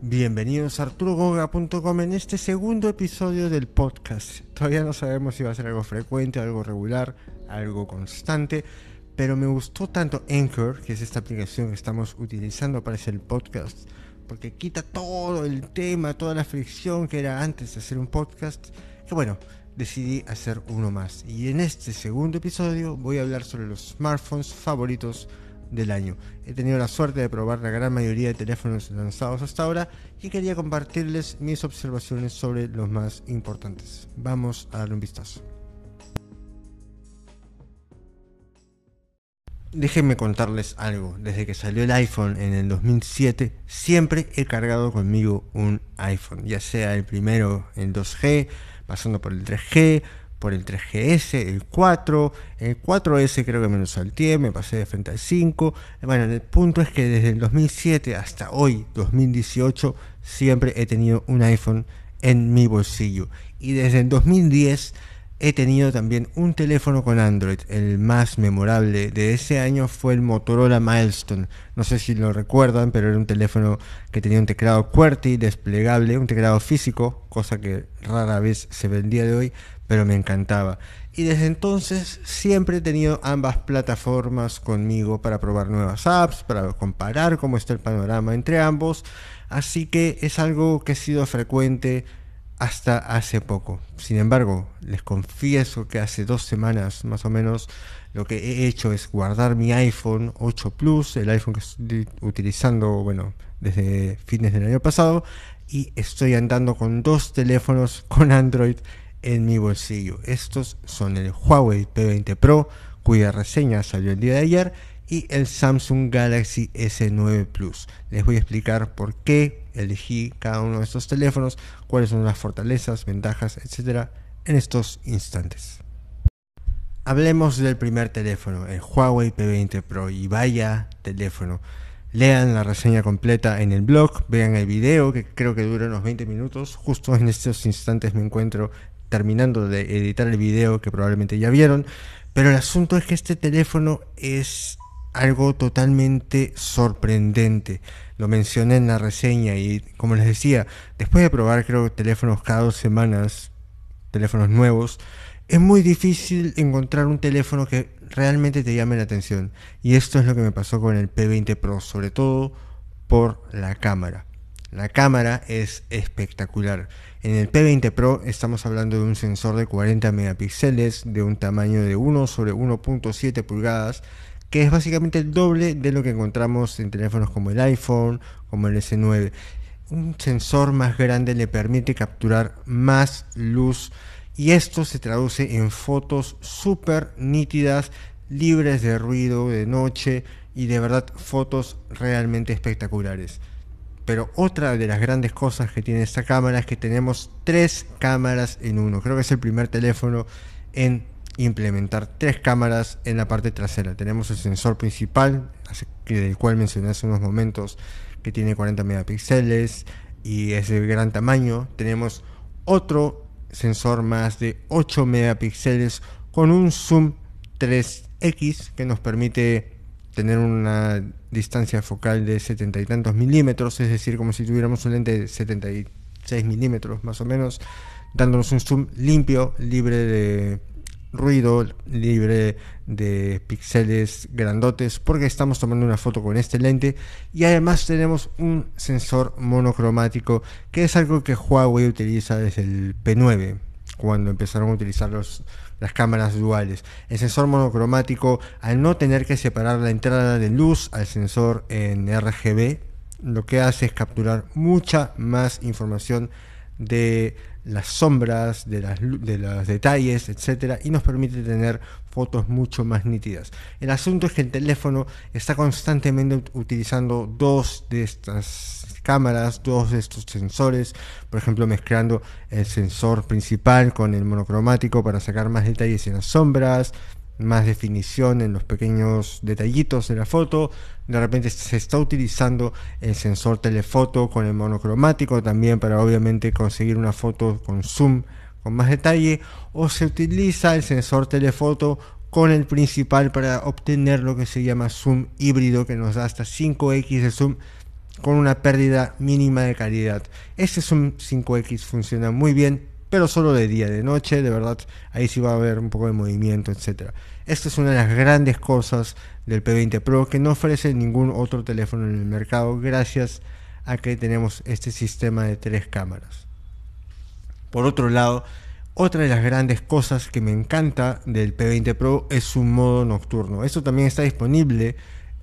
Bienvenidos a arturogoga.com en este segundo episodio del podcast. Todavía no sabemos si va a ser algo frecuente, algo regular, algo constante, pero me gustó tanto Anchor, que es esta aplicación que estamos utilizando para hacer el podcast, porque quita todo el tema, toda la fricción que era antes de hacer un podcast, que bueno, decidí hacer uno más. Y en este segundo episodio voy a hablar sobre los smartphones favoritos del año. He tenido la suerte de probar la gran mayoría de teléfonos lanzados hasta ahora y quería compartirles mis observaciones sobre los más importantes. Vamos a darle un vistazo. Déjenme contarles algo. Desde que salió el iPhone en el 2007, siempre he cargado conmigo un iPhone, ya sea el primero en 2G, pasando por el 3G, por el 3GS, el 4, el 4S creo que me lo salteé, me pasé de frente al 5. Bueno, el punto es que desde el 2007 hasta hoy, 2018, siempre he tenido un iPhone en mi bolsillo. Y desde el 2010 he tenido también un teléfono con Android. El más memorable de ese año fue el Motorola Milestone. No sé si lo recuerdan, pero era un teléfono que tenía un teclado QWERTY desplegable, un teclado físico, cosa que rara vez se ve día de hoy, pero me encantaba. Y desde entonces siempre he tenido ambas plataformas conmigo para probar nuevas apps, para comparar cómo está el panorama entre ambos. Así que es algo que ha sido frecuente hasta hace poco. Sin embargo, les confieso que hace dos semanas más o menos lo que he hecho es guardar mi iPhone 8 Plus, el iPhone que estoy utilizando, bueno, desde fines del año pasado, y estoy andando con dos teléfonos con Android en mi bolsillo. Estos son el Huawei P20 Pro, cuya reseña salió el día de ayer, y el Samsung Galaxy S9 Plus. Les voy a explicar por qué elegí cada uno de estos teléfonos, cuáles son las fortalezas, ventajas, etcétera, en estos instantes. Hablemos del primer teléfono, el Huawei P20 Pro, y vaya teléfono. Lean la reseña completa en el blog, vean el video que creo que dura unos 20 minutos. Justo en estos instantes me encuentro terminando de editar el video que probablemente ya vieron. Pero el asunto es que este teléfono es algo totalmente sorprendente. Lo mencioné en la reseña y como les decía, después de probar creo teléfonos cada dos semanas, teléfonos nuevos, es muy difícil encontrar un teléfono que realmente te llame la atención. Y esto es lo que me pasó con el P20 Pro, sobre todo por la cámara. La cámara es espectacular. En el P20 Pro estamos hablando de un sensor de 40 megapíxeles de un tamaño de 1 sobre 1.7 pulgadas, que es básicamente el doble de lo que encontramos en teléfonos como el iPhone, como el S9. Un sensor más grande le permite capturar más luz y esto se traduce en fotos súper nítidas, libres de ruido de noche y de verdad fotos realmente espectaculares. Pero otra de las grandes cosas que tiene esta cámara es que tenemos tres cámaras en uno. Creo que es el primer teléfono en implementar tres cámaras en la parte trasera. Tenemos el sensor principal, del cual mencioné hace unos momentos, que tiene 40 megapíxeles y es de gran tamaño. Tenemos otro sensor más de 8 megapíxeles con un zoom 3X que nos permite tener una distancia focal de 70 y tantos milímetros, es decir, como si tuviéramos un lente de 76 milímetros más o menos, dándonos un zoom limpio, libre de ruido, libre de píxeles grandotes, porque estamos tomando una foto con este lente y además tenemos un sensor monocromático, que es algo que Huawei utiliza desde el P9, cuando empezaron a utilizar los las cámaras duales. El sensor monocromático, al no tener que separar la entrada de luz al sensor en RGB, lo que hace es capturar mucha más información de las sombras, de, las, de los detalles, etcétera, y nos permite tener fotos mucho más nítidas. El asunto es que el teléfono está constantemente utilizando dos de estas cámaras, dos de estos sensores, por ejemplo mezclando el sensor principal con el monocromático para sacar más detalles en las sombras, más definición en los pequeños detallitos de la foto. De repente se está utilizando el sensor telefoto con el monocromático también para obviamente conseguir una foto con zoom con más detalle. O se utiliza el sensor telefoto con el principal para obtener lo que se llama zoom híbrido que nos da hasta 5x de zoom con una pérdida mínima de calidad. Este es un 5X, funciona muy bien, pero solo de día, de noche, de verdad, ahí sí va a haber un poco de movimiento, etc. Esta es una de las grandes cosas del P20 Pro que no ofrece ningún otro teléfono en el mercado gracias a que tenemos este sistema de tres cámaras. Por otro lado, otra de las grandes cosas que me encanta del P20 Pro es su modo nocturno. Esto también está disponible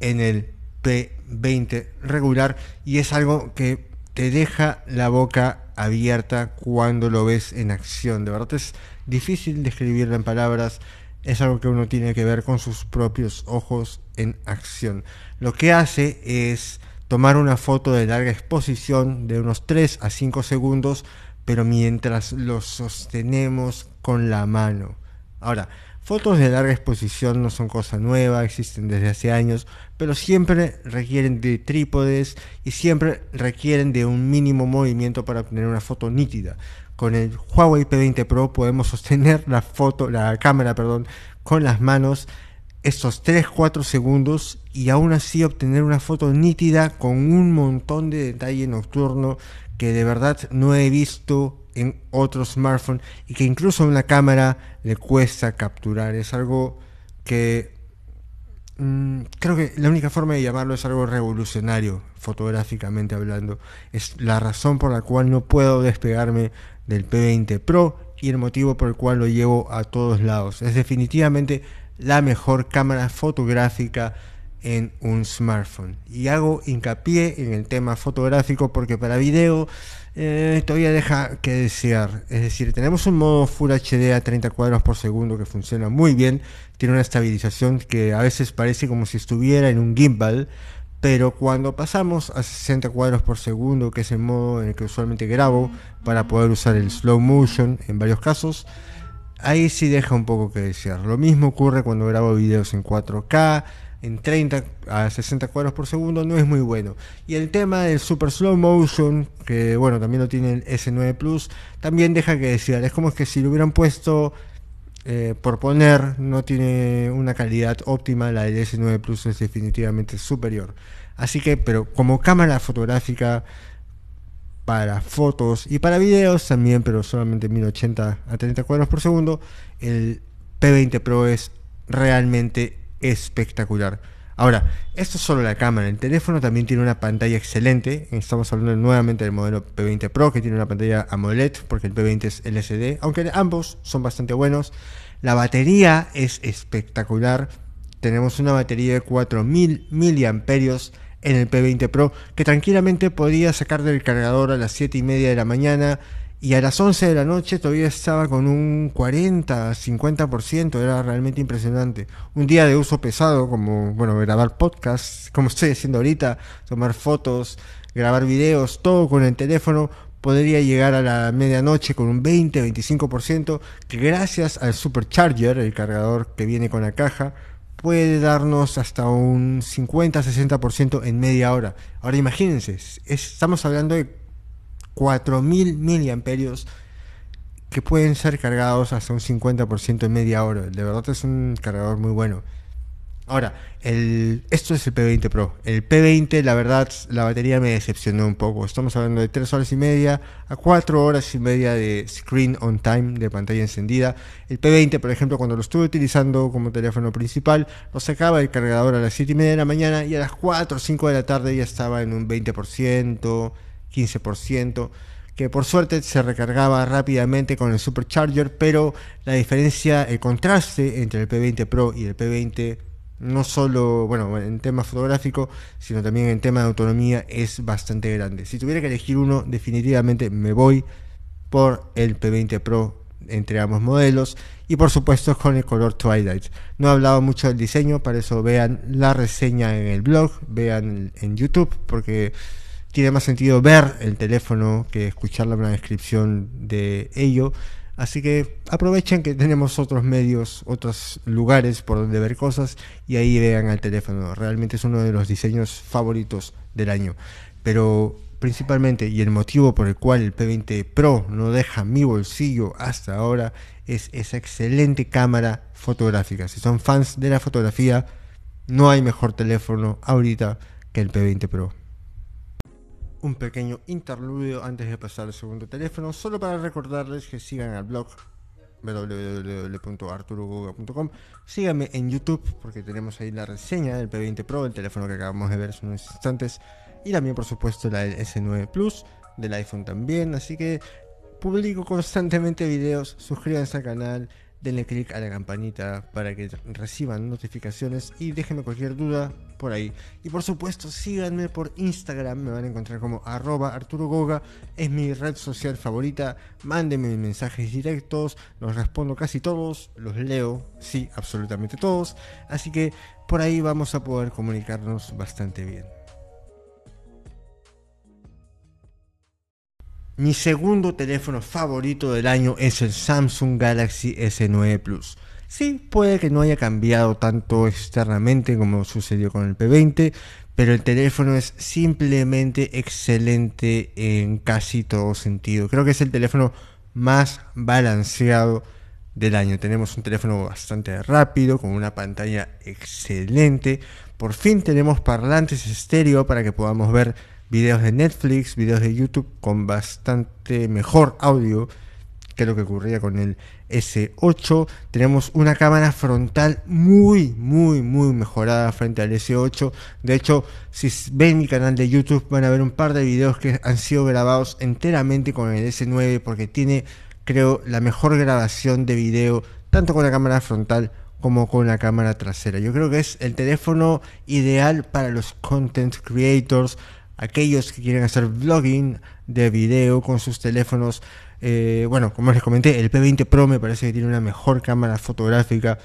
en el P20 regular y es algo que te deja la boca abierta cuando lo ves en acción. De verdad es difícil describirlo en palabras. Es algo que uno tiene que ver con sus propios ojos en acción. Lo que hace es tomar una foto de larga exposición de unos 3 a 5 segundos, pero mientras lo sostenemos con la mano. Ahora, Fotos de larga exposición no son cosa nueva, existen desde hace años, pero siempre requieren de trípodes y siempre requieren de un mínimo movimiento para obtener una foto nítida. Con el Huawei P20 Pro podemos sostener la foto, la cámara, perdón, con las manos estos 3-4 segundos y aún así obtener una foto nítida con un montón de detalle nocturno que de verdad no he visto en otro smartphone y que incluso en la cámara le cuesta capturar. Es algo que mm, creo que la única forma de llamarlo es algo revolucionario, fotográficamente hablando. Es la razón por la cual no puedo despegarme del P20 Pro y el motivo por el cual lo llevo a todos lados. Es definitivamente la mejor cámara fotográfica en un smartphone. Y hago hincapié en el tema fotográfico porque para video eh, todavía deja que desear. Es decir, tenemos un modo Full HD a 30 cuadros por segundo que funciona muy bien, tiene una estabilización que a veces parece como si estuviera en un gimbal, pero cuando pasamos a 60 cuadros por segundo, que es el modo en el que usualmente grabo para poder usar el slow motion en varios casos, ahí sí deja un poco que desear. Lo mismo ocurre cuando grabo videos en 4K, en 30 a 60 cuadros por segundo no es muy bueno. Y el tema del super slow motion, que bueno, también lo tiene el S9 Plus, también deja que desear. Es como que si lo hubieran puesto eh, por poner, no tiene una calidad óptima, la del S9 Plus es definitivamente superior. Así que, pero como cámara fotográfica para fotos y para videos también, pero solamente 1080 a 30 cuadros por segundo, el P20 Pro es realmente espectacular. Ahora, esto es solo la cámara. El teléfono también tiene una pantalla excelente. Estamos hablando nuevamente del modelo P20 Pro, que tiene una pantalla AMOLED, porque el P20 es LCD, aunque ambos son bastante buenos. La batería es espectacular. Tenemos una batería de 4000 miliamperios en el P20 Pro, que tranquilamente podría sacar del cargador a las 7 y media de la mañana y a las 11 de la noche todavía estaba con un 40, 50%, era realmente impresionante. Un día de uso pesado, como bueno, grabar podcasts, como estoy haciendo ahorita, tomar fotos, grabar videos, todo con el teléfono, podría llegar a la medianoche con un 20, 25%, que gracias al supercharger, el cargador que viene con la caja, puede darnos hasta un 50, 60% en media hora. Ahora imagínense, estamos hablando de 4000 miliamperios que pueden ser cargados hasta un 50% en media hora. De verdad es un cargador muy bueno. Ahora, el, esto es el P20 Pro. El P20, la verdad, la batería me decepcionó un poco. Estamos hablando de 3 horas y media a 4 horas y media de screen on time, de pantalla encendida. El P20, por ejemplo, cuando lo estuve utilizando como teléfono principal, lo sacaba el cargador a las 7 y media de la mañana y a las 4 o 5 de la tarde ya estaba en un 20%. 15%, que por suerte se recargaba rápidamente con el supercharger, pero la diferencia, el contraste entre el P20 Pro y el P20 no solo, bueno, en tema fotográfico, sino también en tema de autonomía es bastante grande. Si tuviera que elegir uno, definitivamente me voy por el P20 Pro entre ambos modelos y por supuesto con el color Twilight. No he hablado mucho del diseño, para eso vean la reseña en el blog, vean en YouTube, porque tiene más sentido ver el teléfono que escuchar la descripción de ello. Así que aprovechen que tenemos otros medios, otros lugares por donde ver cosas y ahí vean el teléfono. Realmente es uno de los diseños favoritos del año. Pero principalmente y el motivo por el cual el P20 Pro no deja mi bolsillo hasta ahora es esa excelente cámara fotográfica. Si son fans de la fotografía, no hay mejor teléfono ahorita que el P20 Pro. Un pequeño interludio antes de pasar al segundo teléfono, solo para recordarles que sigan al blog www.arturogoga.com. Síganme en YouTube porque tenemos ahí la reseña del P20 Pro, el teléfono que acabamos de ver hace unos instantes, y también por supuesto la del S9 Plus, del iPhone también, así que publico constantemente videos, suscríbanse al canal denle click a la campanita para que reciban notificaciones y déjenme cualquier duda por ahí. Y por supuesto, síganme por Instagram, me van a encontrar como arroba Arturo Goga, es mi red social favorita. Mándenme mensajes directos, los respondo casi todos, los leo, sí, absolutamente todos. Así que por ahí vamos a poder comunicarnos bastante bien. Mi segundo teléfono favorito del año es el Samsung Galaxy S9 Plus. Sí, puede que no haya cambiado tanto externamente como sucedió con el P20, pero el teléfono es simplemente excelente en casi todo sentido. Creo que es el teléfono más balanceado del año. Tenemos un teléfono bastante rápido, con una pantalla excelente. Por fin tenemos parlantes estéreo para que podamos ver videos de Netflix, videos de YouTube con bastante mejor audio que lo que ocurría con el S8. Tenemos una cámara frontal muy, muy, muy mejorada frente al S8. De hecho, si ven mi canal de YouTube van a ver un par de videos que han sido grabados enteramente con el S9 porque tiene, creo, la mejor grabación de video tanto con la cámara frontal como con la cámara trasera. Yo creo que es el teléfono ideal para los content creators, aquellos que quieren hacer vlogging de video con sus teléfonos. Eh, bueno, como les comenté, el P20 Pro me parece que tiene una mejor cámara fotográfica,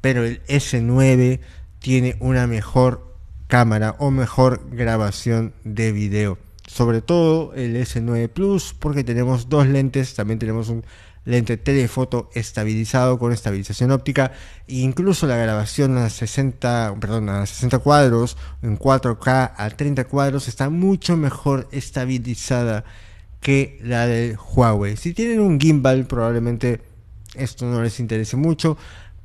pero el S9 tiene una mejor cámara o mejor grabación de video. Sobre todo el S9 Plus, porque tenemos dos lentes, también tenemos un lente telefoto estabilizado con estabilización óptica e incluso la grabación a 60, perdón, a 60 cuadros en 4K a 30 cuadros está mucho mejor estabilizada que la del Huawei. Si tienen un gimbal probablemente esto no les interese mucho,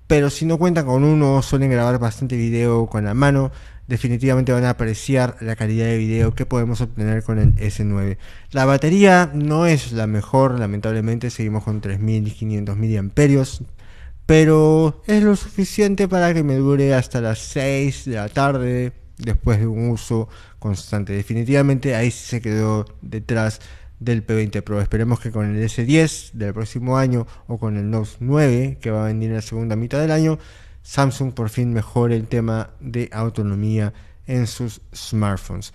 pero si no cuentan con uno suelen grabar bastante video con la mano definitivamente van a apreciar la calidad de video que podemos obtener con el S9. La batería no es la mejor, lamentablemente seguimos con 3500 mAh, pero es lo suficiente para que me dure hasta las 6 de la tarde después de un uso constante. Definitivamente ahí se quedó detrás del P20 Pro. Esperemos que con el S10 del próximo año o con el Note 9 que va a venir en la segunda mitad del año Samsung por fin mejore el tema de autonomía en sus smartphones.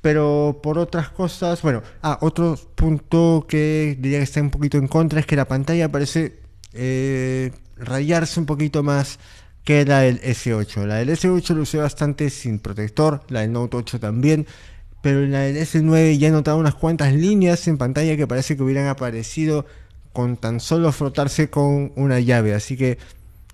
Pero por otras cosas, bueno, ah, otro punto que diría que está un poquito en contra es que la pantalla parece eh, rayarse un poquito más que la del S8. La del S8 lo usé bastante sin protector, la del Note 8 también, pero en la del S9 ya he notado unas cuantas líneas en pantalla que parece que hubieran aparecido con tan solo frotarse con una llave. Así que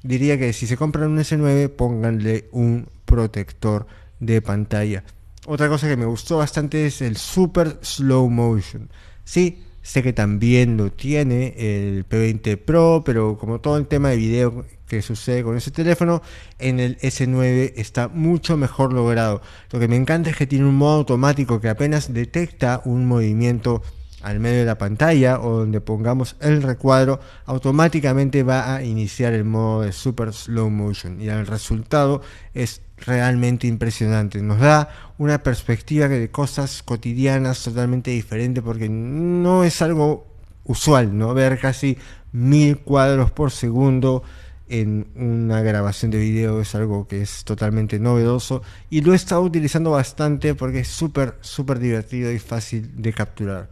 diría que si se compran un S9, pónganle un protector de pantalla. Otra cosa que me gustó bastante es el Super Slow Motion. Sí, sé que también lo tiene el P20 Pro, pero como todo el tema de video que sucede con ese teléfono, en el S9 está mucho mejor logrado. Lo que me encanta es que tiene un modo automático que apenas detecta un movimiento al medio de la pantalla o donde pongamos el recuadro, automáticamente va a iniciar el modo de super slow motion y el resultado es realmente impresionante. Nos da una perspectiva de cosas cotidianas totalmente diferente porque no es algo usual, ¿no? Ver casi mil cuadros por segundo en una grabación de video es algo que es totalmente novedoso y lo he estado utilizando bastante porque es súper, súper divertido y fácil de capturar.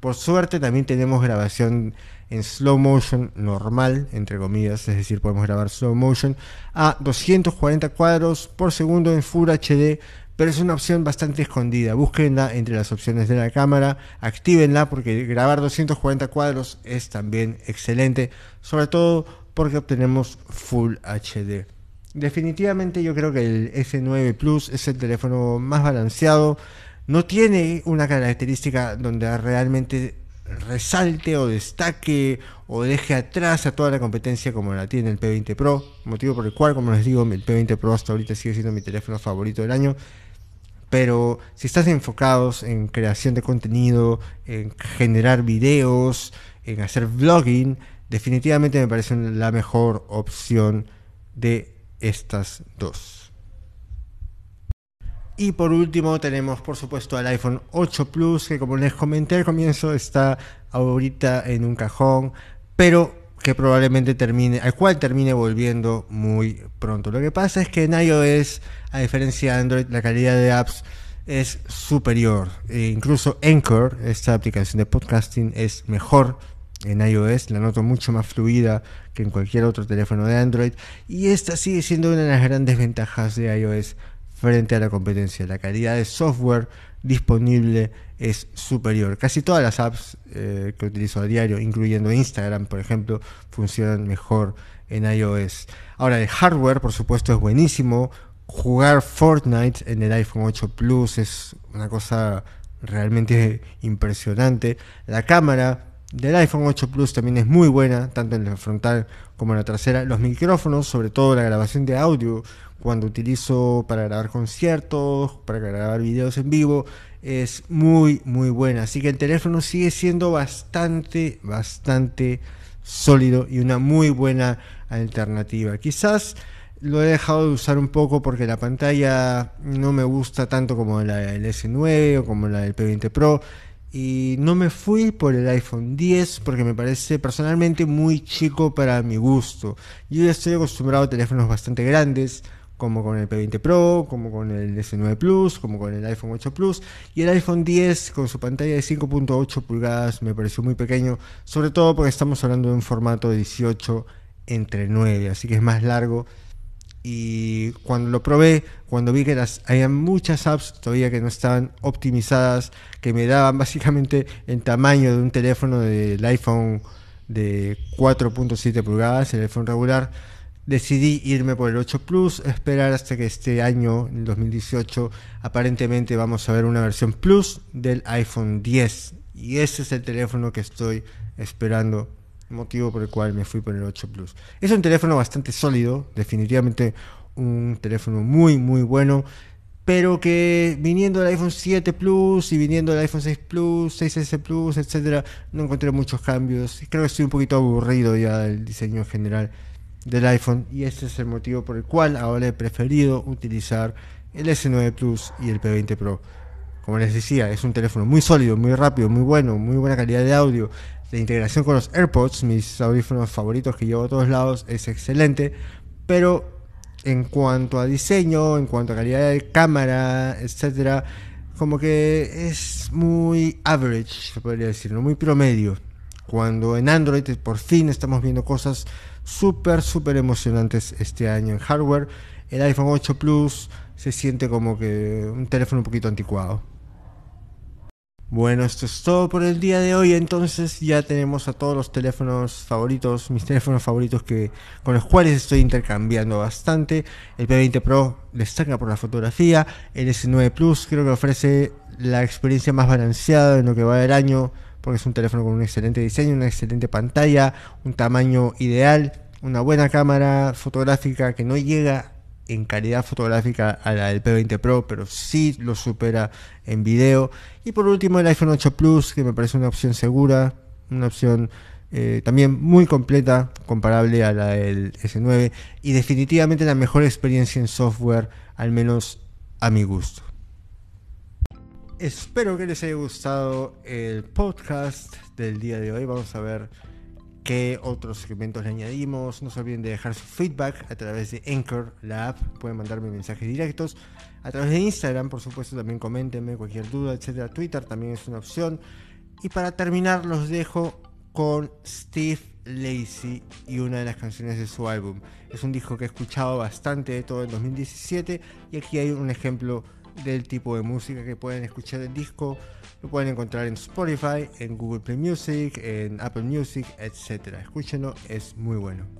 Por suerte también tenemos grabación en slow motion normal, entre comillas, es decir, podemos grabar slow motion a 240 cuadros por segundo en Full HD, pero es una opción bastante escondida. Búsquenla entre las opciones de la cámara, actívenla porque grabar 240 cuadros es también excelente, sobre todo porque obtenemos Full HD. Definitivamente yo creo que el S9 Plus es el teléfono más balanceado, no tiene una característica donde realmente resalte o destaque o deje atrás a toda la competencia como la tiene el P20 Pro, motivo por el cual, como les digo, el P20 Pro hasta ahorita sigue siendo mi teléfono favorito del año. pero si estás enfocados en creación de contenido, en generar videos, en hacer vlogging, definitivamente me parece la mejor opción de estas dos. Y por último tenemos por supuesto al iPhone 8 Plus que como les comenté al comienzo está ahorita en un cajón, pero que probablemente termine, al cual termine volviendo muy pronto. Lo que pasa es que en iOS, a diferencia de Android, la calidad de apps es superior. E incluso Anchor, esta aplicación de podcasting, es mejor en iOS, la noto mucho más fluida que en cualquier otro teléfono de Android. Y esta sigue siendo una de las grandes ventajas de iOS frente a la competencia. La calidad de software disponible es superior. Casi todas las apps eh, que utilizo a diario, incluyendo Instagram, por ejemplo, funcionan mejor en iOS. Ahora, el hardware, por supuesto, es buenísimo. Jugar Fortnite en el iPhone 8 Plus es una cosa realmente impresionante. La cámara del iPhone 8 Plus también es muy buena, tanto en la frontal como en la trasera. Los micrófonos, sobre todo la grabación de audio, cuando utilizo para grabar conciertos, para grabar videos en vivo, es muy, muy buena. Así que el teléfono sigue siendo bastante, bastante sólido y una muy buena alternativa. Quizás lo he dejado de usar un poco porque la pantalla no me gusta tanto como la del S9 o como la del P20 Pro y no me fui por el iPhone 10 porque me parece personalmente muy chico para mi gusto. Yo ya estoy acostumbrado a teléfonos bastante grandes, como con el P20 Pro, como con el S9 Plus, como con el iPhone 8 Plus. Y el iPhone 10 con su pantalla de 5.8 pulgadas me pareció muy pequeño, sobre todo porque estamos hablando de un formato de 18 entre 9, así que es más largo y cuando lo probé, cuando vi que las, había muchas apps todavía que no estaban optimizadas, que me daban básicamente el tamaño de un teléfono del iPhone de 4.7 pulgadas, el iPhone regular, decidí irme por el 8 Plus, esperar hasta que este año, en 2018, aparentemente vamos a ver una versión Plus del iPhone 10. Y ese es el teléfono que estoy esperando motivo por el cual me fui por el 8 Plus. Es un teléfono bastante sólido, definitivamente un teléfono muy muy bueno, pero que viniendo del iPhone 7 Plus y viniendo del iPhone 6 Plus, 6S Plus, etcétera, no encontré muchos cambios. Creo que estoy un poquito aburrido ya del diseño general del iPhone y ese es el motivo por el cual ahora he preferido utilizar el S9 Plus y el P20 Pro. Como les decía, es un teléfono muy sólido, muy rápido, muy bueno, muy buena calidad de audio, la integración con los AirPods, mis audífonos favoritos que llevo a todos lados, es excelente, pero en cuanto a diseño, en cuanto a calidad de cámara, etcétera, como que es muy average, se podría decir, muy promedio. Cuando en Android por fin estamos viendo cosas súper, súper emocionantes este año en hardware. El iPhone 8 Plus se siente como que un teléfono un poquito anticuado. Bueno, esto es todo por el día de hoy. Entonces ya tenemos a todos los teléfonos favoritos, mis teléfonos favoritos que con los cuales estoy intercambiando bastante. El P20 Pro destaca por la fotografía. El S9 Plus creo que ofrece la experiencia más balanceada en lo que va del año, porque es un teléfono con un excelente diseño, una excelente pantalla, un tamaño ideal, una buena cámara fotográfica que no llega en calidad fotográfica a la del P20 Pro, pero sí lo supera en video. Y por último el iPhone 8 Plus, que me parece una opción segura, una opción eh, también muy completa, comparable a la del S9 y definitivamente la mejor experiencia en software, al menos a mi gusto. Espero que les haya gustado el podcast del día de hoy. Vamos a ver otros segmentos le añadimos. No se olviden de dejar su feedback a través de Anchor, la app. Pueden mandarme mensajes directos. A través de Instagram, por supuesto, también coméntenme cualquier duda, etcétera. Twitter también es una opción. Y para terminar, los dejo con Steve Lacey y una de las canciones de su álbum. Es un disco que he escuchado bastante de todo el 2017 y aquí hay un ejemplo del tipo de música que pueden escuchar el disco. Lo pueden encontrar en Spotify, en Google Play Music, en Apple Music, etc. Escúchenlo, es muy bueno.